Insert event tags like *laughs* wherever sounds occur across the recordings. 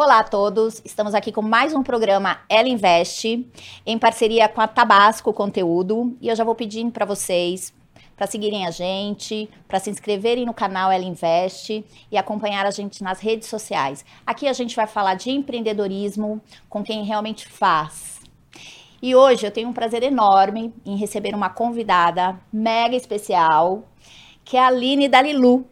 Olá a todos, estamos aqui com mais um programa Ela Investe, em parceria com a Tabasco Conteúdo, e eu já vou pedindo para vocês para seguirem a gente, para se inscreverem no canal Ela Investe e acompanhar a gente nas redes sociais. Aqui a gente vai falar de empreendedorismo com quem realmente faz. E hoje eu tenho um prazer enorme em receber uma convidada mega especial, que é a Aline Dalilu.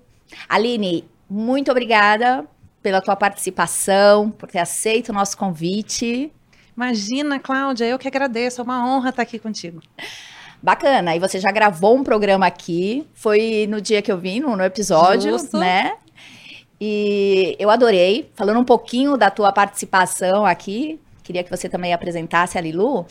Aline, muito obrigada pela tua participação, por ter aceito o nosso convite. Imagina, Cláudia, eu que agradeço, é uma honra estar aqui contigo. Bacana. E você já gravou um programa aqui. Foi no dia que eu vim, no, no episódio, Justo. né? E eu adorei. Falando um pouquinho da tua participação aqui, queria que você também apresentasse a Lilu,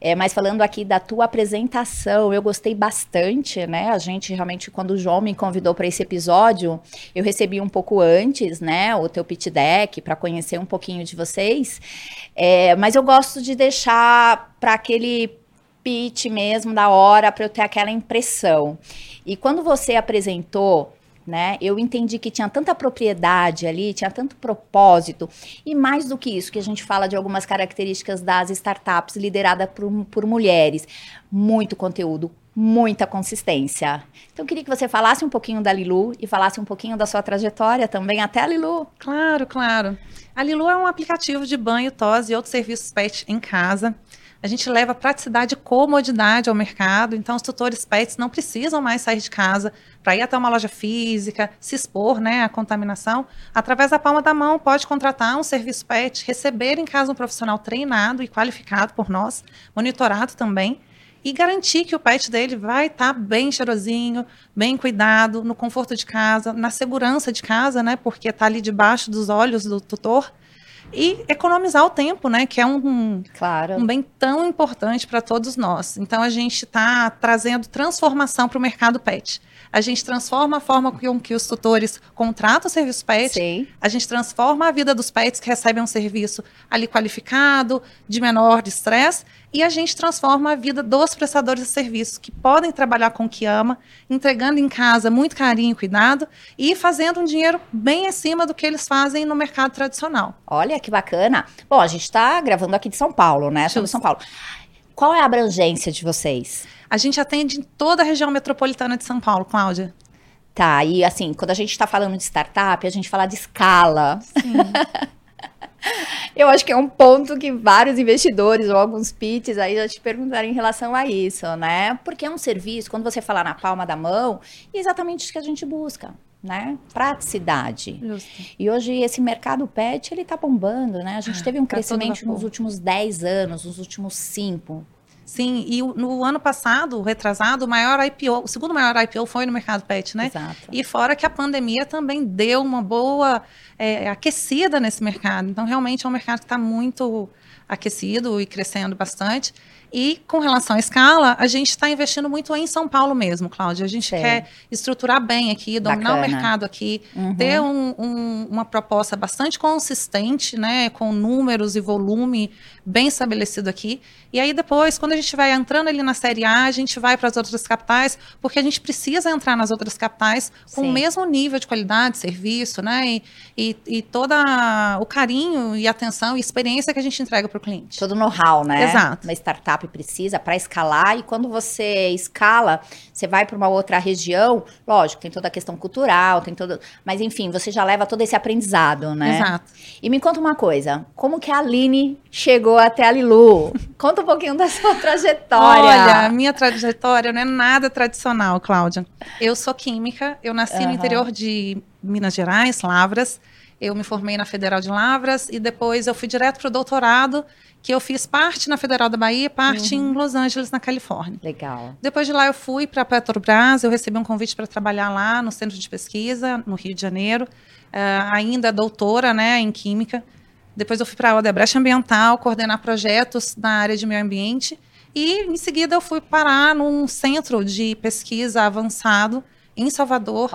é, mas falando aqui da tua apresentação, eu gostei bastante, né? A gente realmente, quando o João me convidou para esse episódio, eu recebi um pouco antes, né, o teu pitch deck para conhecer um pouquinho de vocês, é, mas eu gosto de deixar para aquele pitch mesmo da hora para eu ter aquela impressão. E quando você apresentou né? Eu entendi que tinha tanta propriedade ali, tinha tanto propósito, e mais do que isso, que a gente fala de algumas características das startups lideradas por, por mulheres, muito conteúdo, muita consistência. Então, eu queria que você falasse um pouquinho da Lilu e falasse um pouquinho da sua trajetória também até a Lilu. Claro, claro. A Lilu é um aplicativo de banho, tosse e outros serviços pet em casa. A gente leva praticidade e comodidade ao mercado, então os tutores pets não precisam mais sair de casa para ir até uma loja física, se expor né, à contaminação. Através da palma da mão, pode contratar um serviço pet, receber em casa um profissional treinado e qualificado por nós, monitorado também, e garantir que o pet dele vai estar tá bem cheirosinho, bem cuidado, no conforto de casa, na segurança de casa, né? Porque está ali debaixo dos olhos do tutor e economizar o tempo, né? Que é um, claro. um bem tão importante para todos nós. Então a gente está trazendo transformação para o mercado pet. A gente transforma a forma com que os tutores contratam o serviço pet. Sim. A gente transforma a vida dos pets que recebem um serviço ali qualificado, de menor estresse. E a gente transforma a vida dos prestadores de serviço, que podem trabalhar com o que ama, entregando em casa muito carinho e cuidado e fazendo um dinheiro bem acima do que eles fazem no mercado tradicional. Olha que bacana. Bom, a gente está gravando aqui de São Paulo, né? Estamos em São Paulo. Qual é a abrangência de vocês? A gente atende em toda a região metropolitana de São Paulo, Cláudia. Tá, e assim, quando a gente está falando de startup, a gente fala de escala. Sim. *laughs* Eu acho que é um ponto que vários investidores ou alguns pitches aí já te perguntaram em relação a isso, né? Porque é um serviço, quando você falar na palma da mão, é exatamente isso que a gente busca. Né? Praticidade. Justo. E hoje esse mercado pet, ele tá bombando, né? A gente ah, teve um tá crescimento nos últimos 10 anos, nos últimos 5. Sim, e no ano passado, retrasado, o maior IPO, o segundo maior IPO foi no mercado pet, né? Exato. E fora que a pandemia também deu uma boa é, aquecida nesse mercado. Então, realmente é um mercado que está muito aquecido e crescendo bastante. E com relação à escala, a gente está investindo muito em São Paulo mesmo, Cláudia. A gente quer estruturar bem aqui, dominar Bacana. o mercado aqui, uhum. ter um, um, uma proposta bastante consistente, né, com números e volume bem estabelecido aqui. E aí depois, quando a gente vai entrando ali na série A, a gente vai para as outras capitais, porque a gente precisa entrar nas outras capitais com Sim. o mesmo nível de qualidade, serviço, né? E, e, e todo o carinho e atenção e experiência que a gente entrega para o cliente. Todo know-how, né? Exato. Uma startup precisa para escalar e quando você escala, você vai para uma outra região, lógico, tem toda a questão cultural, tem todo, mas enfim, você já leva todo esse aprendizado, né? Exato. E me conta uma coisa, como que a Aline chegou até a Lilu? Conta um pouquinho da sua trajetória. Olha, a minha trajetória não é nada tradicional, Cláudia. Eu sou química, eu nasci uhum. no interior de Minas Gerais, Lavras. Eu me formei na Federal de Lavras e depois eu fui direto para o doutorado, que eu fiz parte na Federal da Bahia, parte uhum. em Los Angeles, na Califórnia. Legal. Depois de lá eu fui para a Petrobras, eu recebi um convite para trabalhar lá no centro de pesquisa, no Rio de Janeiro, uh, ainda doutora né, em Química. Depois eu fui para a Odebrecht Ambiental, coordenar projetos na área de meio ambiente. E em seguida eu fui parar num centro de pesquisa avançado em Salvador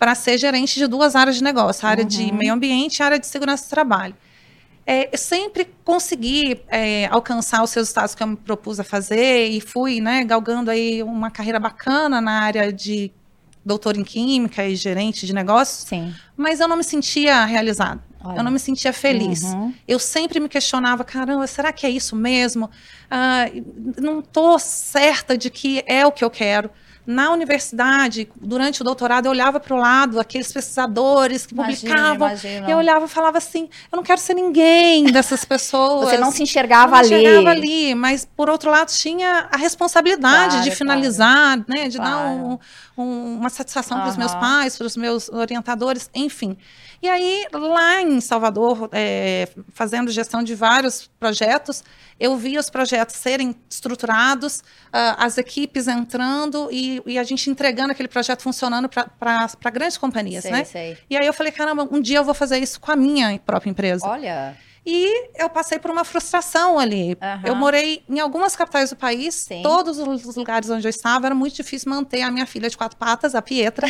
para ser gerente de duas áreas de negócio, a área uhum. de meio ambiente e a área de segurança do trabalho. É, eu sempre consegui é, alcançar os resultados que eu me propus a fazer e fui né, galgando aí uma carreira bacana na área de doutor em química e gerente de negócios, Sim. mas eu não me sentia realizada. Olha. Eu não me sentia feliz. Uhum. Eu sempre me questionava, caramba, será que é isso mesmo? Ah, não estou certa de que é o que eu quero. Na universidade, durante o doutorado, eu olhava para o lado, aqueles pesquisadores que imagina, publicavam. Imagina. Eu olhava e falava assim: eu não quero ser ninguém dessas *laughs* pessoas. Você não se enxergava ali. Não enxergava ali, mas por outro lado, tinha a responsabilidade claro, de finalizar, claro. né, de claro. dar um, um, uma satisfação uhum. para os meus pais, para os meus orientadores, enfim. E aí, lá em Salvador, é, fazendo gestão de vários projetos, eu vi os projetos serem estruturados, uh, as equipes entrando e, e, a gente entregando aquele projeto funcionando para grandes companhias, sei, né? Sei. E aí eu falei, caramba, um dia eu vou fazer isso com a minha própria empresa. Olha. E eu passei por uma frustração ali. Uhum. Eu morei em algumas capitais do país, Sim. todos os lugares onde eu estava, era muito difícil manter a minha filha de quatro patas, a Pietra,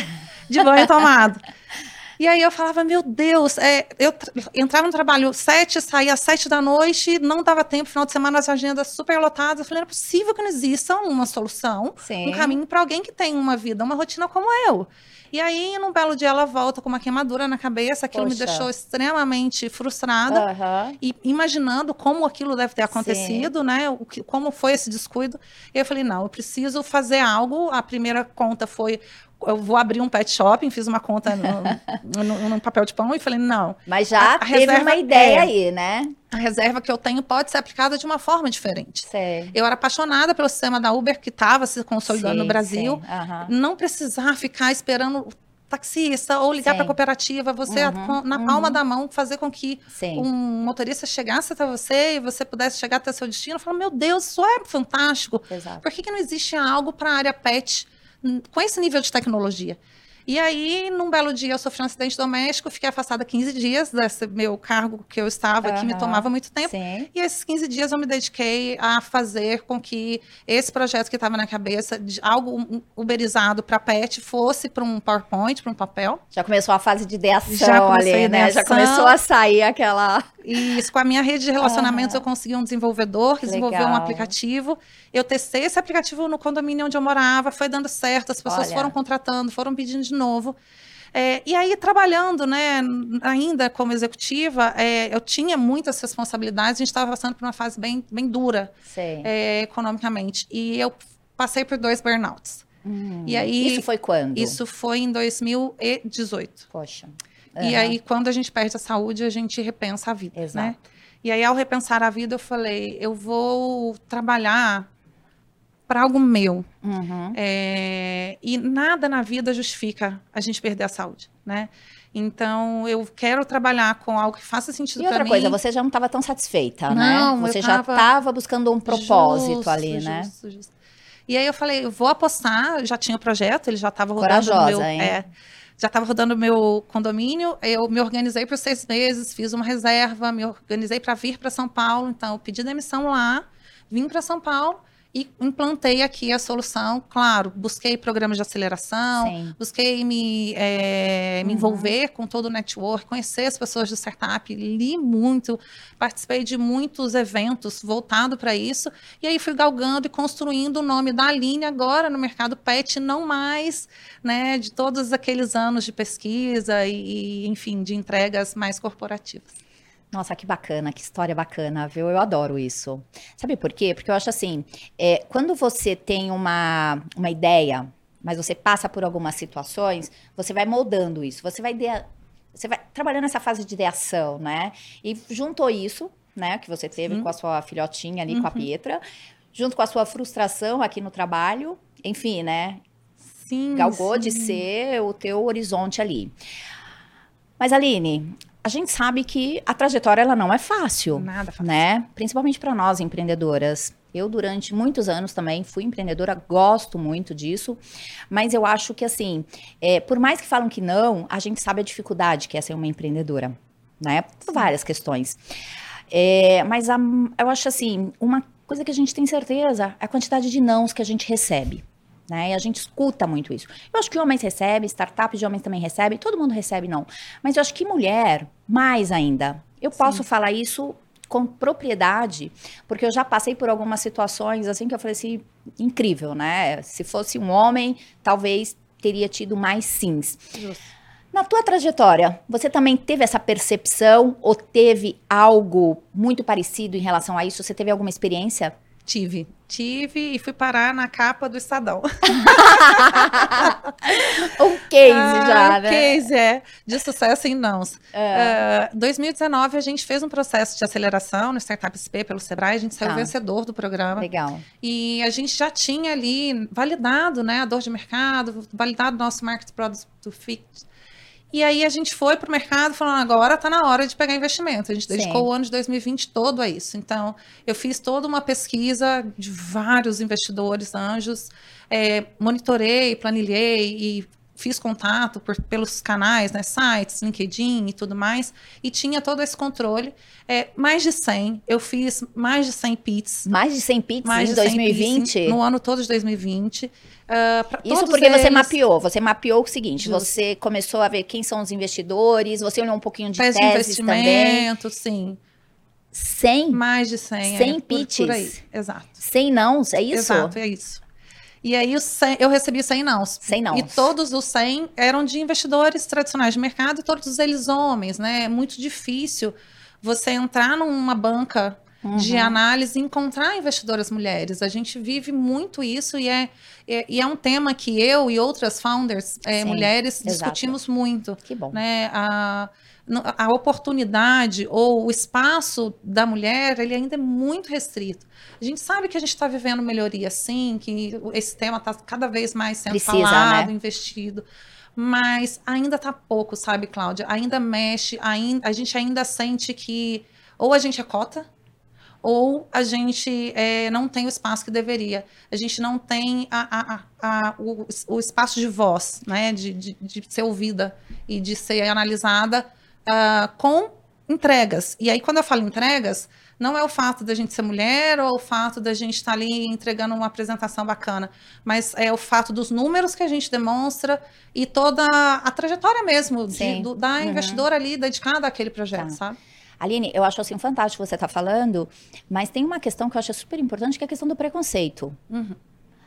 de banho tomado. *laughs* E aí eu falava, meu Deus, é, eu entrava no trabalho sete, saía às sete da noite, não dava tempo, final de semana as agendas super lotadas. Eu falei, não é possível que não exista uma solução, Sim. um caminho para alguém que tem uma vida, uma rotina como eu. E aí, num belo dia, ela volta com uma queimadura na cabeça, aquilo Poxa. me deixou extremamente frustrada. Uhum. E imaginando como aquilo deve ter acontecido, Sim. né? O que, como foi esse descuido. E eu falei, não, eu preciso fazer algo. A primeira conta foi eu vou abrir um pet shopping, fiz uma conta no, no, no papel de pão e falei, não. Mas já a, a teve uma ideia é, aí, né? A reserva que eu tenho pode ser aplicada de uma forma diferente. Sei. Eu era apaixonada pelo sistema da Uber que estava se consolidando sim, no Brasil. Uhum. Não precisar ficar esperando taxista ou ligar para a cooperativa, você uhum, na palma uhum. da mão fazer com que Sim. um motorista chegasse até você e você pudesse chegar até seu destino. Eu falo, meu Deus, isso é fantástico. Exato. Por que, que não existe algo para a área pet com esse nível de tecnologia. E aí, num belo dia, eu sofri um acidente doméstico, fiquei afastada 15 dias desse meu cargo que eu estava, uhum. que me tomava muito tempo. Sim. E esses 15 dias eu me dediquei a fazer com que esse projeto que estava na cabeça, de algo uberizado para pet, fosse para um PowerPoint, para um papel. Já começou a fase de ideação Já ali, né? Já começou a sair aquela. E isso, com a minha rede de relacionamentos, uhum. eu consegui um desenvolvedor, desenvolveu um aplicativo. Eu testei esse aplicativo no condomínio onde eu morava, foi dando certo, as pessoas Olha. foram contratando, foram pedindo de novo. É, e aí, trabalhando, né, ainda como executiva, é, eu tinha muitas responsabilidades, a gente estava passando por uma fase bem, bem dura é, economicamente. E eu passei por dois burnouts. Hum, e aí, isso foi quando? Isso foi em 2018. Poxa. Uhum. E aí, quando a gente perde a saúde, a gente repensa a vida, né? Exato. né? E aí, ao repensar a vida, eu falei, eu vou trabalhar para algo meu. Uhum. É, e nada na vida justifica a gente perder a saúde, né? Então, eu quero trabalhar com algo que faça sentido para mim. E outra coisa, você já não estava tão satisfeita, né? não, né? Você já estava buscando um propósito justo, ali, né? Justo. E aí eu falei, eu vou apostar, já tinha o projeto, ele já estava rodando Corajosa, meu, hein? É, já estava rodando meu condomínio, eu me organizei por seis meses, fiz uma reserva, me organizei para vir para São Paulo, então eu pedi demissão lá, vim para São Paulo e implantei aqui a solução. Claro, busquei programas de aceleração, Sim. busquei me, é, me uhum. envolver com todo o network, conhecer as pessoas do startup, li muito, participei de muitos eventos voltado para isso, e aí fui galgando e construindo o nome da Aline agora no mercado pet, não mais né, de todos aqueles anos de pesquisa e, e enfim, de entregas mais corporativas. Nossa, que bacana, que história bacana, viu? Eu adoro isso. Sabe por quê? Porque eu acho assim, é, quando você tem uma, uma ideia, mas você passa por algumas situações, você vai moldando isso, você vai, você vai trabalhando essa fase de ideação, né? E juntou isso, né, que você teve Sim. com a sua filhotinha ali, uhum. com a uhum. Pietra, junto com a sua frustração aqui no trabalho, enfim, né? Sim, Galgou sim. de ser o teu horizonte ali. Mas, Aline, a gente sabe que a trajetória ela não é fácil, Nada fácil. né? Principalmente para nós empreendedoras. Eu durante muitos anos também fui empreendedora, gosto muito disso, mas eu acho que assim, é, por mais que falam que não, a gente sabe a dificuldade que é ser uma empreendedora, né? Por várias questões. É, mas a, eu acho assim, uma coisa que a gente tem certeza é a quantidade de nãos que a gente recebe. Né? E a gente escuta muito isso. Eu acho que homens recebem, startups de homens também recebem, todo mundo recebe, não. Mas eu acho que mulher, mais ainda. Eu Sim. posso falar isso com propriedade, porque eu já passei por algumas situações assim que eu falei assim, incrível, né? Se fosse um homem, talvez teria tido mais sims. Justo. Na tua trajetória, você também teve essa percepção ou teve algo muito parecido em relação a isso? Você teve alguma experiência? Tive. Tive e fui parar na capa do Estadão. *laughs* um case ah, já, né? case, é. De sucesso em nãos. É. Uh, 2019, a gente fez um processo de aceleração no Startup SP pelo Sebrae. A gente saiu tá. vencedor do programa. Legal. E a gente já tinha ali validado né, a dor de mercado, validado nosso market product fit e aí a gente foi para o mercado falando, agora está na hora de pegar investimento. A gente dedicou Sim. o ano de 2020 todo a isso. Então, eu fiz toda uma pesquisa de vários investidores, anjos, é, monitorei, planilhei e fiz contato por, pelos canais, né, sites, LinkedIn e tudo mais, e tinha todo esse controle. É, mais de 100, eu fiz mais de 100 PITs. Mais de 100 PITs mais em 2020? PITs, no ano todo de 2020. Uh, Isso porque eles... você mapeou, você mapeou o seguinte, Justo. você começou a ver quem são os investidores, você olhou um pouquinho de Pés teses de investimento, também. sim. 100? Mais de 100. 100 é, pitches? Por, por aí, exato. 100 não, é isso? Exato, é isso. E aí 100, eu recebi 100 não. 100 não. E todos os 100 eram de investidores tradicionais de mercado e todos eles homens, né? É muito difícil você entrar numa banca uhum. de análise e encontrar investidoras mulheres. A gente vive muito isso e é, é, e é um tema que eu e outras founders é, mulheres exato. discutimos muito. Que bom. Né? A, a oportunidade ou o espaço da mulher ele ainda é muito restrito. A gente sabe que a gente está vivendo melhoria, sim, que esse tema está cada vez mais sendo Precisa, falado, né? investido. Mas ainda está pouco, sabe, Cláudia? Ainda mexe, ainda, a gente ainda sente que ou a gente é cota, ou a gente é, não tem o espaço que deveria. A gente não tem a, a, a, o, o, espaço de voz, né? De, de, de, ser ouvida e de ser analisada uh, com entregas. E aí, quando eu falo entregas, não é o fato da gente ser mulher ou o fato da gente estar ali entregando uma apresentação bacana, mas é o fato dos números que a gente demonstra e toda a trajetória mesmo de, do, da uhum. investidora ali dedicada àquele projeto, tá. sabe? Aline, eu acho assim fantástico você estar tá falando, mas tem uma questão que eu acho super importante, que é a questão do preconceito. Uhum.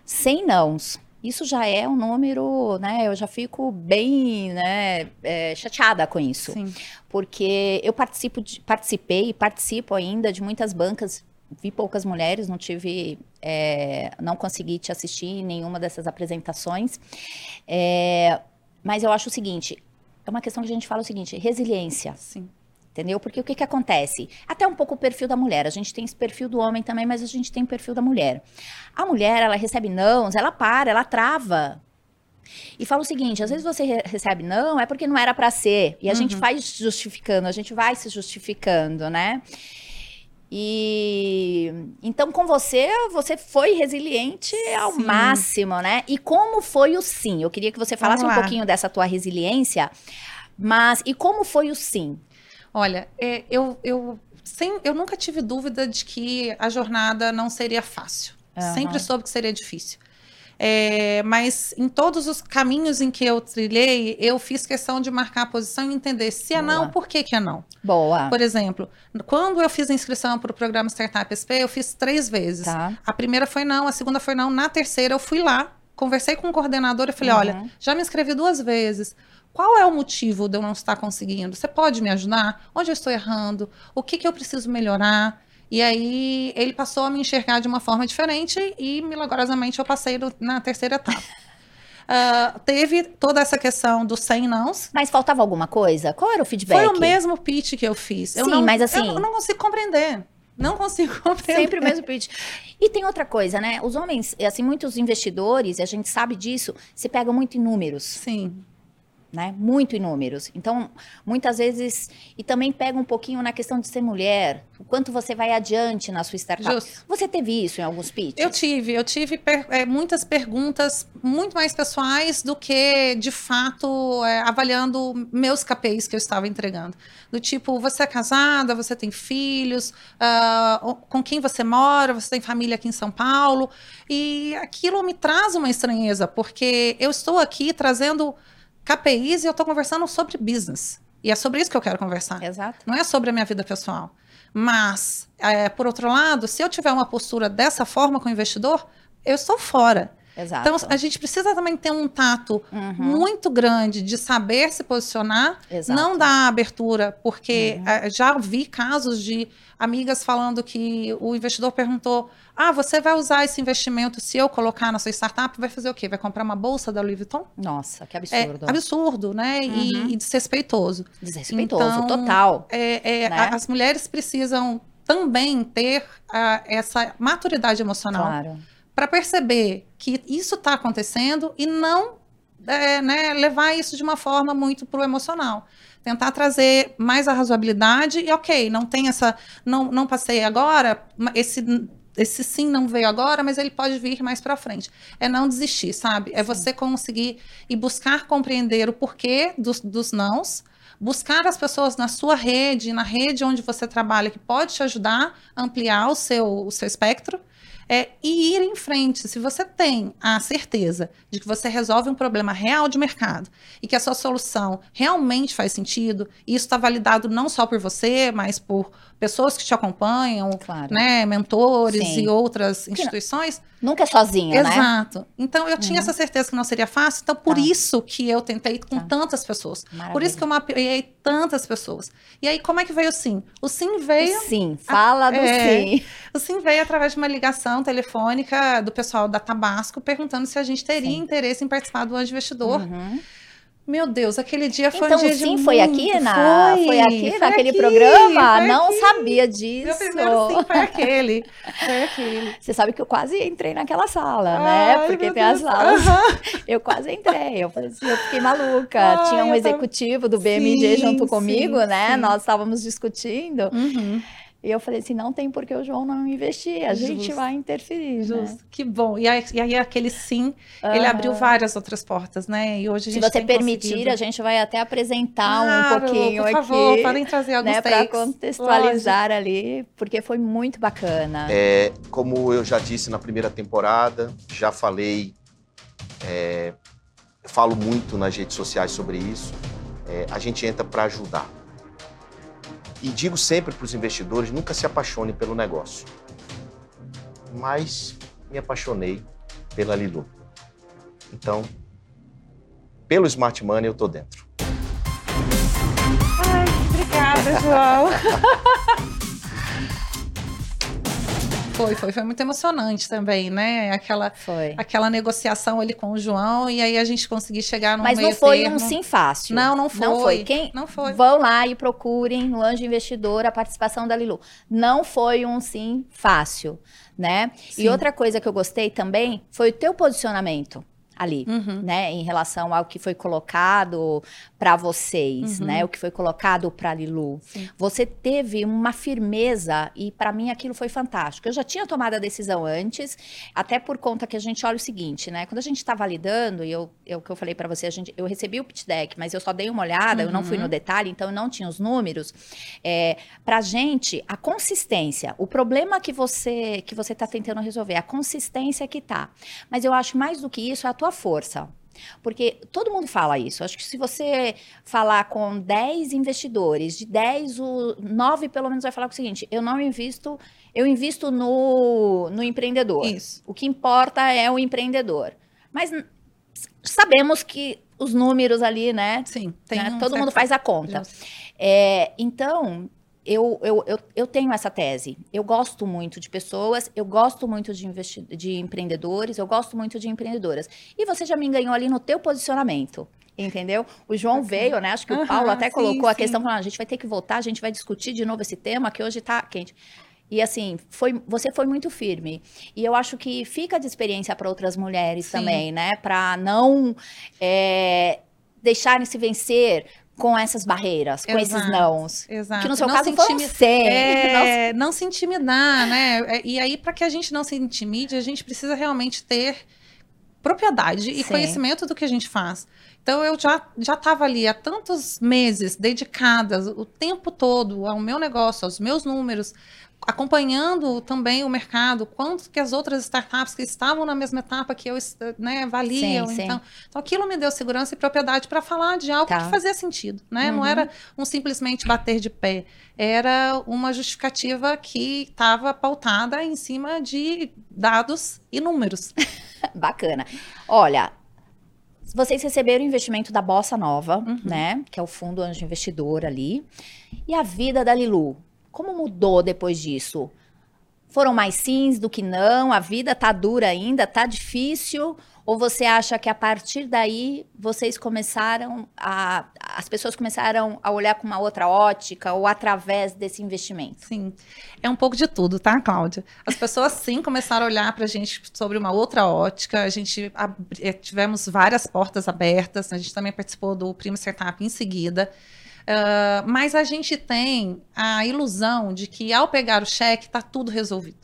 Sem nãos isso já é um número, né? Eu já fico bem né, é, chateada com isso. Sim. Porque eu participo de, participei e participo ainda de muitas bancas. Vi poucas mulheres, não tive. É, não consegui te assistir em nenhuma dessas apresentações. É, mas eu acho o seguinte: é uma questão que a gente fala o seguinte: resiliência. Sim entendeu? Porque o que, que acontece? Até um pouco o perfil da mulher. A gente tem esse perfil do homem também, mas a gente tem o perfil da mulher. A mulher, ela recebe nãos, ela para, ela trava. E fala o seguinte, às vezes você re recebe não, é porque não era para ser. E a uhum. gente vai justificando, a gente vai se justificando, né? E então com você, você foi resiliente ao sim. máximo, né? E como foi o sim? Eu queria que você falasse um pouquinho dessa tua resiliência, mas e como foi o sim? Olha, é, eu, eu, sem, eu nunca tive dúvida de que a jornada não seria fácil. Uhum. Sempre soube que seria difícil. É, mas em todos os caminhos em que eu trilhei, eu fiz questão de marcar a posição e entender se é Boa. não, por que, que é não. Boa. Por exemplo, quando eu fiz a inscrição para o programa Startup SP, eu fiz três vezes. Tá. A primeira foi não, a segunda foi não, na terceira eu fui lá, conversei com o coordenador e falei: uhum. olha, já me inscrevi duas vezes. Qual é o motivo de eu não estar conseguindo? Você pode me ajudar? Onde eu estou errando? O que, que eu preciso melhorar? E aí ele passou a me enxergar de uma forma diferente e milagrosamente eu passei do, na terceira etapa. Uh, *laughs* teve toda essa questão dos 100 nãos. Mas faltava alguma coisa? Qual era o feedback? Foi o mesmo pitch que eu fiz. Sim, eu não, mas assim... Eu não consigo compreender. Não consigo *laughs* compreender. Sempre o mesmo pitch. E tem outra coisa, né? Os homens, assim, muitos investidores, e a gente sabe disso, se pegam muito em números. Sim né? Muito em números. Então, muitas vezes, e também pega um pouquinho na questão de ser mulher, o quanto você vai adiante na sua startup. Justo. Você teve isso em alguns pitches? Eu tive, eu tive per, é, muitas perguntas muito mais pessoais do que, de fato, é, avaliando meus KPIs que eu estava entregando. Do tipo, você é casada, você tem filhos, uh, com quem você mora, você tem família aqui em São Paulo, e aquilo me traz uma estranheza, porque eu estou aqui trazendo KPIs e eu estou conversando sobre business. E é sobre isso que eu quero conversar. Exato. Não é sobre a minha vida pessoal. Mas, é, por outro lado, se eu tiver uma postura dessa forma com o investidor, eu estou fora. Exato. Então, a gente precisa também ter um tato uhum. muito grande de saber se posicionar, Exato. não dar abertura, porque uhum. já vi casos de amigas falando que o investidor perguntou: ah, você vai usar esse investimento se eu colocar na sua startup? Vai fazer o quê? Vai comprar uma bolsa da Louis Vuitton? Nossa, que absurdo. É absurdo, né? Uhum. E, e, desrespeitoso. Desrespeitoso, então, total. É, é, né? As mulheres precisam também ter uh, essa maturidade emocional. Claro para perceber que isso está acontecendo e não é, né, levar isso de uma forma muito pro emocional. Tentar trazer mais a razoabilidade e, ok, não tem essa. Não, não passei agora, esse esse sim não veio agora, mas ele pode vir mais para frente. É não desistir, sabe? É você conseguir e buscar compreender o porquê dos, dos nãos, buscar as pessoas na sua rede, na rede onde você trabalha, que pode te ajudar a ampliar o seu, o seu espectro é, e ir em frente. Se você tem a certeza de que você resolve um problema real de mercado e que a sua solução realmente faz sentido, e isso está validado não só por você, mas por pessoas que te acompanham, claro. né, mentores Sim. e outras instituições. Nunca é sozinha, Exato. né? Exato. Então eu tinha uhum. essa certeza que não seria fácil, então por tá. isso que eu tentei com tá. tantas pessoas. Maravilha. Por isso que eu mapeei tantas pessoas. E aí como é que veio o sim? O sim veio Sim, fala a, do é, sim. O sim veio através de uma ligação telefônica do pessoal da Tabasco perguntando se a gente teria sim. interesse em participar do Anjo Investidor. Uhum. Meu Deus, aquele dia foi então, um dia sim, de foi aqui na, foi, foi aqui foi naquele aqui, programa. Não aqui. sabia disso. Meu primeiro sim foi aquele. Foi aquele. Você sabe que eu quase entrei naquela sala, né? Ai, né? Porque tem as salas. Uhum. *laughs* Eu quase entrei. Eu assim, eu fiquei maluca. Ai, Tinha um executivo tava... do BMG sim, junto comigo, sim, né? Nós estávamos discutindo. Uhum. E eu falei assim, não tem por que o João não investir, a Justo. gente vai interferir. Né? Justo. Né? Que bom. E aí, e aí aquele sim, uhum. ele abriu várias outras portas, né? E hoje a gente Se você permitir, conseguido... a gente vai até apresentar claro, um pouquinho por favor, aqui. podem trazer alguns né, Para contextualizar Pode. ali, porque foi muito bacana. É, como eu já disse na primeira temporada, já falei, é, falo muito nas redes sociais sobre isso. É, a gente entra para ajudar e digo sempre para os investidores: nunca se apaixone pelo negócio. Mas me apaixonei pela Lilu. Então, pelo Smart Money eu estou dentro. Ai, obrigada, João. *laughs* Foi, foi, foi muito emocionante também, né? Aquela, foi. aquela negociação ali com o João e aí a gente conseguir chegar no Mas não foi termo. um sim fácil. Não, não foi. Não foi. Quem não foi. Vão lá e procurem no Anjo Investidor a participação da Lilu. Não foi um sim fácil, né? Sim. E outra coisa que eu gostei também foi o teu posicionamento ali, uhum. né, em relação ao que foi colocado para vocês, uhum. né, o que foi colocado para Lilu. Sim. Você teve uma firmeza e para mim aquilo foi fantástico. Eu já tinha tomado a decisão antes, até por conta que a gente olha o seguinte, né, quando a gente está validando e eu, eu que eu falei para você, a gente, eu recebi o pitch deck, mas eu só dei uma olhada, uhum. eu não fui no uhum. detalhe, então eu não tinha os números. É, para gente a consistência, o problema que você que você está tentando resolver, a consistência que tá. Mas eu acho mais do que isso a tua tua força. Porque todo mundo fala isso. Acho que se você falar com 10 investidores, de 10, o 9 pelo menos vai falar o seguinte: eu não invisto, eu invisto no, no empreendedor. Isso. O que importa é o empreendedor. Mas sabemos que os números ali, né? Sim, né, um todo mundo faz a conta. É, então, eu, eu, eu, eu, tenho essa tese. Eu gosto muito de pessoas, eu gosto muito de, de empreendedores, eu gosto muito de empreendedoras. E você já me ganhou ali no teu posicionamento. Entendeu? O João okay. veio, né? Acho que uhum, o Paulo até sim, colocou a questão, falando, ah, a gente vai ter que voltar, a gente vai discutir de novo esse tema que hoje está quente. E assim, foi, você foi muito firme. E eu acho que fica de experiência para outras mulheres sim. também, né? Para não é, deixarem se vencer com essas barreiras, com esses nãos. Exato. Que no seu não caso foram 100. É, não se intimidar, né? É, e aí, para que a gente não se intimide, a gente precisa realmente ter propriedade e Sim. conhecimento do que a gente faz. Então, eu já já estava ali há tantos meses dedicadas o tempo todo ao meu negócio, aos meus números, acompanhando também o mercado, quanto que as outras startups que estavam na mesma etapa que eu né, valiam. Sim, então, sim. então, aquilo me deu segurança e propriedade para falar de algo tá. que fazia sentido. Né? Uhum. Não era um simplesmente bater de pé, era uma justificativa que estava pautada em cima de dados e números. *laughs* Bacana. Olha, vocês receberam o investimento da Bossa Nova, Uhum. né? Que é o fundo anjo investidor ali. E a vida da Lilu? Como mudou depois disso? Foram mais sims do que não? A vida tá dura ainda? Tá difícil? Ou você acha que a partir daí vocês começaram a. As pessoas começaram a olhar com uma outra ótica ou através desse investimento? Sim, é um pouco de tudo, tá, Cláudia? As pessoas sim começaram a olhar para a gente sobre uma outra ótica. A gente eh, tivemos várias portas abertas. A gente também participou do Primo Startup em seguida. Ah, mas a gente tem a ilusão de que ao pegar o cheque está tudo resolvido.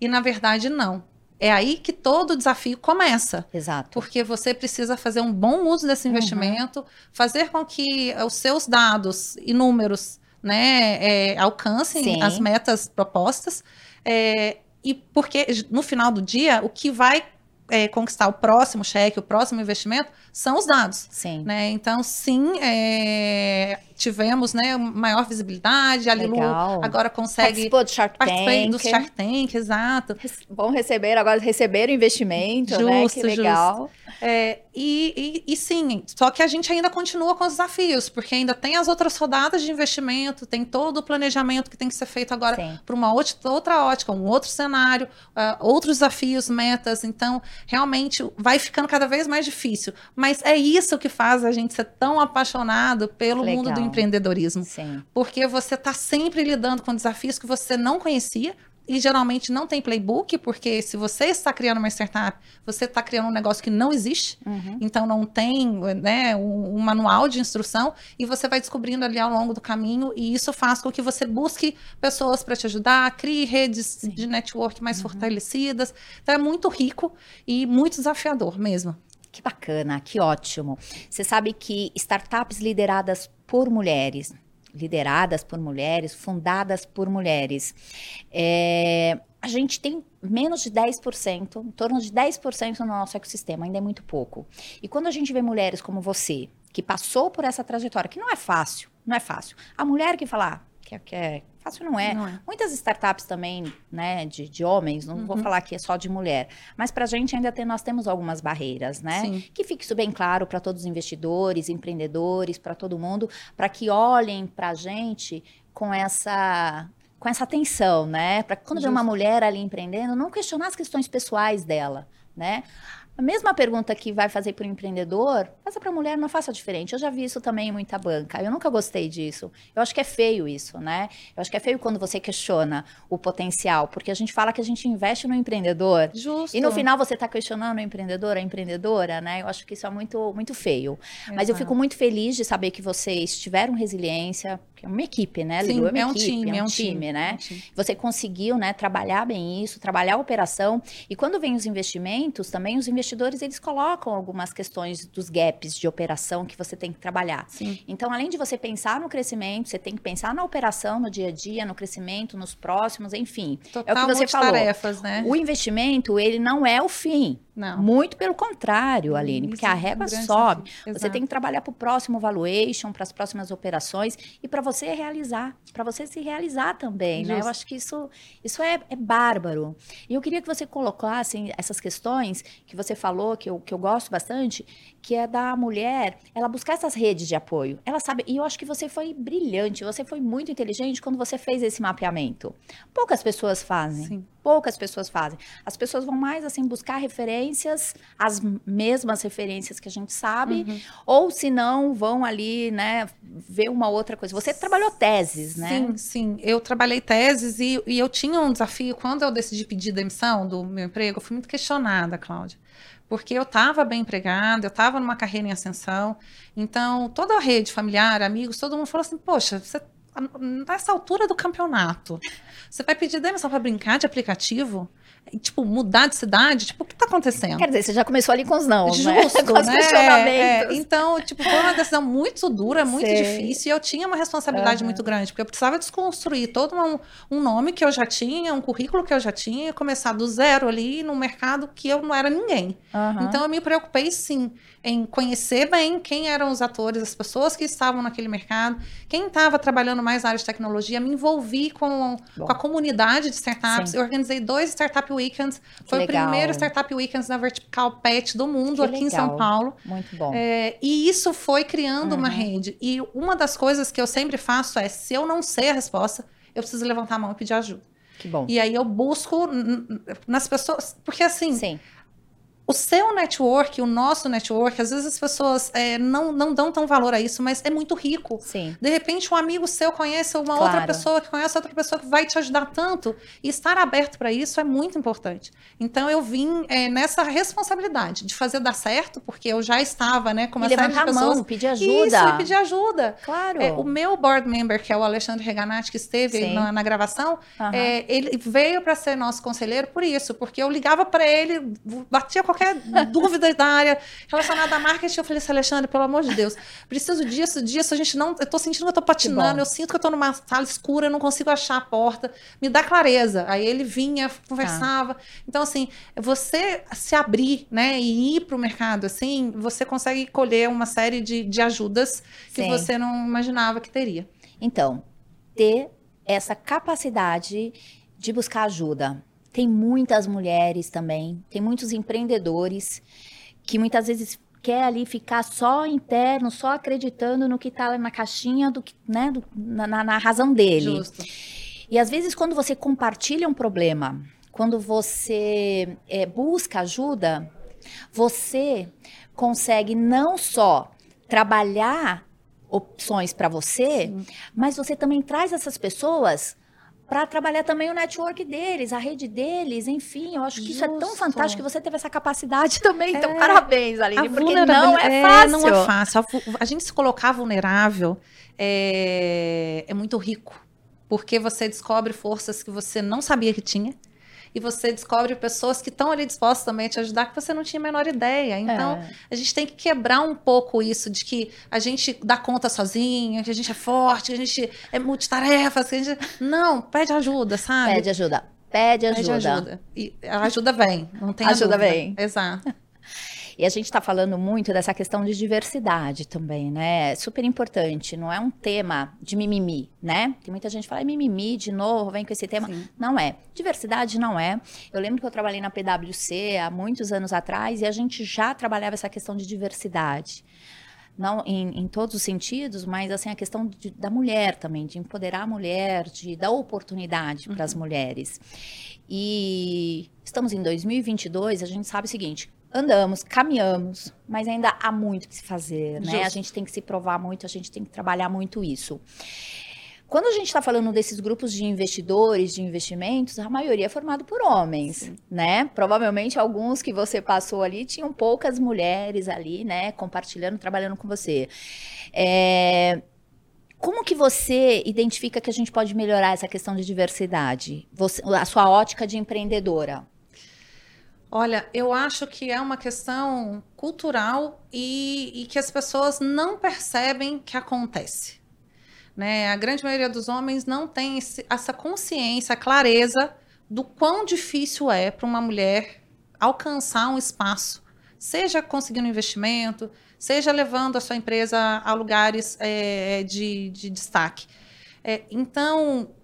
E na verdade não. É aí que todo o desafio começa. Exato. Porque você precisa fazer um bom uso desse Uhum. investimento, fazer com que os seus dados e números né, é, alcancem Sim. as metas propostas. é, e porque no final do dia, o que vai é, conquistar o próximo cheque, o próximo investimento, são os dados. Sim. Né? Então, sim, é, tivemos né, maior visibilidade. A Lilu Legal. agora consegue Participou do Shark Tank. do Shark Tank, exato. Bom receber, agora receber o investimento, né? Justo, Que legal. É, e, e- e sim, só que a gente ainda continua com os desafios, porque ainda tem as outras rodadas de investimento, tem todo o planejamento que tem que ser feito agora para uma outra, ótica, um outro cenário, ah, outros desafios, metas. Então, realmente vai ficando cada vez mais difícil. Mas é isso que faz a gente ser tão apaixonado pelo Que mundo do legal. Empreendedorismo Sim. porque você está sempre lidando com desafios que você não conhecia e geralmente não tem playbook, porque se você está criando uma startup, você está criando um negócio que não existe, Uhum. então não tem né, um, um manual de instrução e você vai descobrindo ali ao longo do caminho e isso faz com que você busque pessoas para te ajudar, crie redes de network mais fortalecidas. Então é muito rico e muito desafiador mesmo. Que bacana, que ótimo. Você sabe que startups lideradas por mulheres, lideradas por mulheres, fundadas por mulheres, é, a gente tem menos de 10%, em torno de 10% no nosso ecossistema, ainda é muito pouco. E quando a gente vê mulheres como você, que passou por essa trajetória, que não é fácil, não é fácil. A mulher que fala, ah, é- que é fácil não é. Não é. Muitas startups também, né, de, de homens, não vou falar que é só de mulher, mas para a gente ainda tem, nós temos algumas barreiras, né? Sim. Que fique isso bem claro para todos os investidores, empreendedores, para todo mundo, para que olhem para a gente com essa com essa atenção, né? Para quando vê uma Justo. mulher ali empreendendo, não questionar as questões pessoais dela, né? A mesma pergunta que vai fazer para o empreendedor, faça para a mulher, não faça diferente. Eu já vi isso também em muita banca. Eu nunca gostei disso. Eu acho que é feio isso, né? Eu acho que é feio quando você questiona o potencial, porque a gente fala que a gente investe no empreendedor, Justo. e no final você está questionando o empreendedor, a empreendedora, né? Eu acho que isso é muito, muito feio. Mas eu Exato. fico muito feliz de saber que vocês tiveram resiliência, uma equipe, né, Sim, Lilu? é um equipe, time, é um time, né? é um time. Você conseguiu, né, trabalhar bem isso, trabalhar a operação. E quando vem os investimentos, também os investidores eles colocam algumas questões dos gaps de operação que você tem que trabalhar. Sim. Então, além de você pensar no crescimento, você tem que pensar na operação, no dia a dia, no crescimento, nos próximos, enfim. Total é o que você falou. tarefas, né? O investimento, ele não é o fim. Não. Muito pelo contrário, Aline, porque Isso a é um régua grande sobe. Você tem que trabalhar para o próximo valuation, para as próximas operações e para você realizar, para você se realizar também, né? Eu Justo. acho que isso, isso é, é bárbaro. E eu queria que você colocasse essas questões que você falou, que eu, que eu gosto bastante, que é da mulher, ela buscar essas redes de apoio. Ela sabe, e eu acho que você foi brilhante, você foi muito inteligente quando você fez esse mapeamento. Poucas pessoas fazem. Sim. Poucas pessoas fazem. As pessoas vão mais assim buscar referências, as mesmas referências que a gente sabe, Uhum. ou se não vão ali, né, ver uma outra coisa. Você trabalhou teses, né? Sim, sim. Eu trabalhei teses e, e eu tinha um desafio. Quando eu decidi pedir demissão do meu emprego, eu fui muito questionada, Cláudia. Porque eu estava bem empregada, eu estava numa carreira em ascensão. Então, toda a rede familiar, amigos, todo mundo falou assim: Poxa, você, nessa altura do campeonato, você vai pedir demissão para brincar de aplicativo? E, tipo, mudar de cidade? Tipo, o que está acontecendo? Quer dizer, você já começou ali com os não, né? Justo, *laughs* com os né? questionamentos. É, então, tipo, foi uma decisão muito dura, muito Sei. difícil, e eu tinha uma responsabilidade uhum. muito grande, porque eu precisava desconstruir todo um, um, nome que eu já tinha, um currículo que eu já tinha, começar do zero ali no mercado que eu não era ninguém. Uhum. Então eu me preocupei sim em conhecer bem quem eram os atores, as pessoas que estavam naquele mercado, quem estava trabalhando mais na área de tecnologia, me envolvi com, com a comunidade de startups. Sim. Eu organizei dois Startup Weekends. Foi o primeiro Startup Weekends da Vertical Pet do mundo, que aqui legal. em São Paulo. Muito bom. É, e isso foi criando uhum. uma rede. E uma das coisas que eu sempre faço é, se eu não sei a resposta, eu preciso levantar a mão e pedir ajuda. Que bom. E aí eu busco nas pessoas. Porque assim, Sim o seu network, o nosso network, às vezes as pessoas é, não, não dão tão valor a isso, mas é muito rico. Sim. De repente, um amigo seu conhece uma claro. outra pessoa que conhece outra pessoa que vai te ajudar tanto. E estar aberto para isso é muito importante. Então, eu vim é, nessa responsabilidade de fazer dar certo, porque eu já estava né, com uma série de pessoas. A mão, pedir ajuda. Isso, e pedir ajuda. Claro. É, o meu board member, que é o Alexandre Reganati, que esteve na, na, gravação, uhum. ele veio para ser nosso conselheiro por isso, porque eu ligava para ele, batia qualquer dúvida da área relacionada a marketing. Eu falei assim, Alexandre, pelo amor de Deus, preciso disso, disso. A gente não. Eu tô sentindo que eu tô patinando, eu sinto que eu tô numa sala escura, eu não consigo achar a porta. Me dá clareza. Aí ele vinha, conversava. Tá. Então, assim, você se abrir, né, e ir para o mercado, assim, você consegue colher uma série de, de ajudas que Sim. você não imaginava que teria. Então, ter essa capacidade de buscar ajuda tem muitas mulheres também, tem muitos empreendedores que muitas vezes quer ali ficar só interno, só acreditando no que está na caixinha do que, né, do, na, na, razão dele. Justo. E às vezes quando você compartilha um problema, quando você é, busca ajuda, você consegue não só trabalhar opções para você, Sim. mas você também traz essas pessoas para trabalhar também o network deles, a rede deles, enfim, eu acho que Justo. isso é tão fantástico que você teve essa capacidade *laughs* também. Então, é, parabéns, Aline, porque não é, é fácil. Não é fácil. A, a gente se colocar vulnerável é, é muito rico, porque você descobre forças que você não sabia que tinha e você descobre pessoas que estão ali dispostas também a te ajudar que você não tinha a menor ideia. Então, é. a gente tem que quebrar um pouco isso de que a gente dá conta sozinha, que a gente é forte, que a gente é multitarefas, que a gente... *laughs* Não, pede ajuda, sabe? Pede ajuda. Pede ajuda. Pede ajuda. E a ajuda vem, não tem Ajuda vem. Exato. *laughs* E a gente está falando muito dessa questão de diversidade também, né? É super importante. Não é um tema de mimimi, né? Tem muita gente que fala, é mimimi de novo, vem com esse tema. Sim. Não é. Diversidade não é. Eu lembro que eu trabalhei na PwC há muitos anos atrás e a gente já trabalhava essa questão de diversidade não em, em, todos os sentidos, mas assim a questão de, da mulher também, de empoderar a mulher, de dar oportunidade para as uhum. mulheres. E estamos em 2022, a gente sabe o seguinte: andamos, caminhamos, mas ainda há muito que se fazer, né? Justo. A gente tem que se provar muito, a gente tem que trabalhar muito isso. Quando a gente está falando desses grupos de investidores, de investimentos, a maioria é formado por homens, Sim. né? Provavelmente alguns que você passou ali tinham poucas mulheres ali, né? Compartilhando, trabalhando com você. É... Como que você identifica que a gente pode melhorar essa questão de diversidade? Você, a sua ótica de empreendedora? Olha, eu acho que é uma questão cultural e, e que as pessoas não percebem que acontece. Né? A grande maioria dos homens não tem esse, essa consciência, a clareza do quão difícil é para uma mulher alcançar um espaço, seja conseguindo investimento, seja levando a sua empresa a lugares é, de, de, destaque. É, então,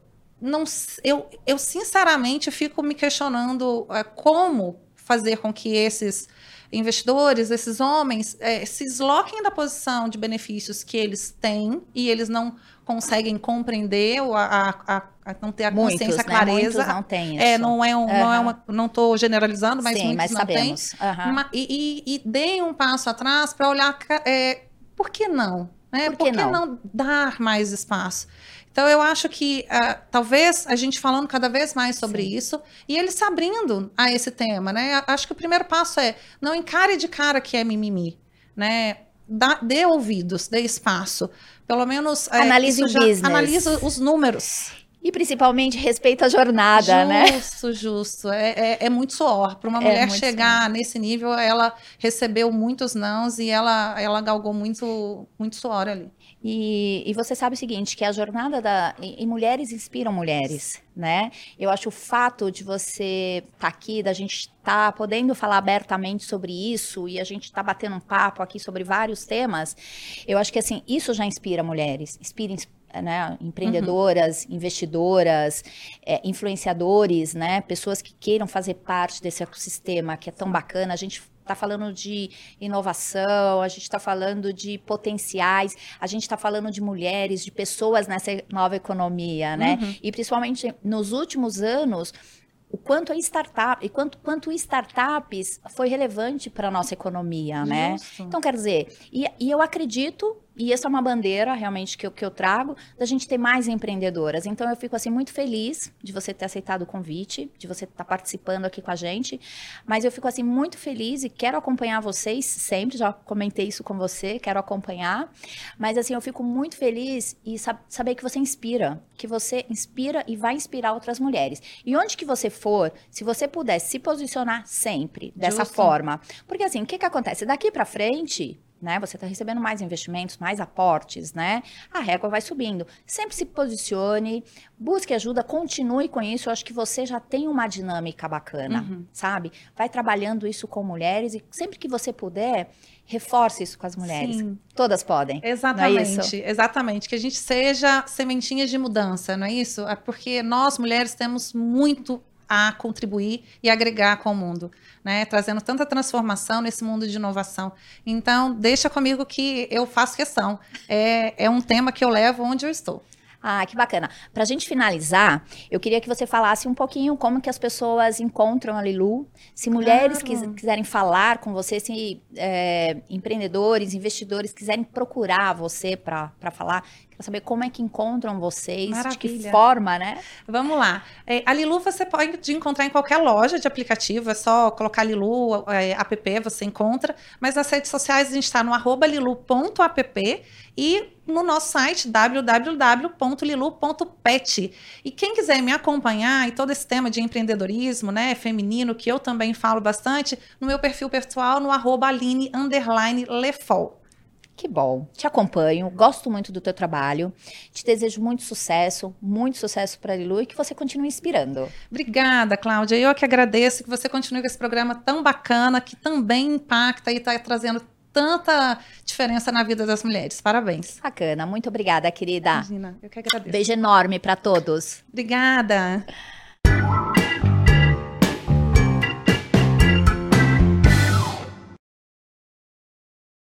não, eu, eu sinceramente fico me questionando é, como fazer com que esses investidores, esses homens, é, se desloquem da posição de benefícios que eles têm e eles não conseguem compreender ou a, a, a, não ter a muitos, consciência, né? a clareza. Muitos não têm isso. É, não é, um, uhum. não é uma, não estou generalizando, mas Sim, muitos mas não têm. Uhum. E, e, e deem um passo atrás para olhar, é, por que não? Né? Por que, Por que não? não dar mais espaço? Então, eu acho que uh, talvez a gente falando cada vez mais sobre Sim. isso e ele se abrindo a esse tema, né? Acho que o primeiro passo é não encare de cara que é mimimi, né? Dá, dê ouvidos, dê espaço. Pelo menos. É, analise o já, business. Analise os números. E principalmente respeita a jornada, justo, né? Justo, justo. É, é, é, muito suor. Para uma é mulher chegar suor. nesse nível, ela recebeu muitos nãos e ela, ela galgou muito, muito suor ali. E, e você sabe o seguinte, que a jornada da... E, e mulheres inspiram mulheres, né? Eu acho o fato de você estar tá aqui, da gente estar tá podendo falar abertamente sobre isso e a gente estar tá batendo um papo aqui sobre vários temas, eu acho que, assim, isso já inspira mulheres. Inspira, né, empreendedoras, uhum. investidoras, é, influenciadores, né, pessoas que queiram fazer parte desse ecossistema que é tão bacana. A gente está falando de inovação, a gente está falando de potenciais, a gente está falando de mulheres, de pessoas nessa nova economia, né? Uhum. E principalmente nos últimos anos, o quanto a startup e quanto, quanto startups foi relevante para a nossa economia, né? Então, quer dizer, e, e eu acredito e essa é uma bandeira realmente que eu, que eu trago da gente ter mais empreendedoras. Então eu fico assim muito feliz de você ter aceitado o convite, de você estar tá participando aqui com a gente. Mas eu fico assim muito feliz e quero acompanhar vocês sempre. Já comentei isso com você, quero acompanhar. Mas assim eu fico muito feliz e sab saber que você inspira, que você inspira e vai inspirar outras mulheres. E onde que você for, se você puder se posicionar sempre dessa Justo. forma, porque assim o que que acontece daqui para frente né? Você está recebendo mais investimentos, mais aportes, né? A régua vai subindo. Sempre se posicione, busque ajuda, continue com isso. Eu acho que você já tem uma dinâmica bacana, uhum. sabe? Vai trabalhando isso com mulheres e sempre que você puder, reforce isso com as mulheres. Sim. Todas podem. É exatamente, é exatamente. Que a gente seja sementinhas de mudança, não é isso? É porque nós mulheres temos muito a contribuir e agregar com o mundo, né? Trazendo tanta transformação nesse mundo de inovação. Então, deixa comigo que eu faço questão. É, é um tema que eu levo onde eu estou. Ah, que bacana. Para a gente finalizar, eu queria que você falasse um pouquinho como que as pessoas encontram a Lilu. Se mulheres claro. quiserem falar com você, se é, empreendedores, investidores quiserem procurar você para falar, quero saber como é que encontram vocês, Maravilha. de que forma, né? Vamos lá. É, a Lilu você pode encontrar em qualquer loja de aplicativo, é só colocar Lilu é, app, você encontra. Mas nas redes sociais a gente está no arroba lilu.app e no nosso site www.lilu.pet. E quem quiser me acompanhar e todo esse tema de empreendedorismo, né, feminino, que eu também falo bastante, no meu perfil pessoal, no arroba Aline Lefol. Que bom. Te acompanho, gosto muito do teu trabalho. Te desejo muito sucesso, muito sucesso para a Lilu e que você continue inspirando. Obrigada, Cláudia. Eu que agradeço que você continue com esse programa tão bacana, que também impacta e está trazendo tanta diferença na vida das mulheres. Parabéns. Bacana. Muito obrigada, querida. Imagina, eu que agradeço. Beijo enorme para todos. Obrigada.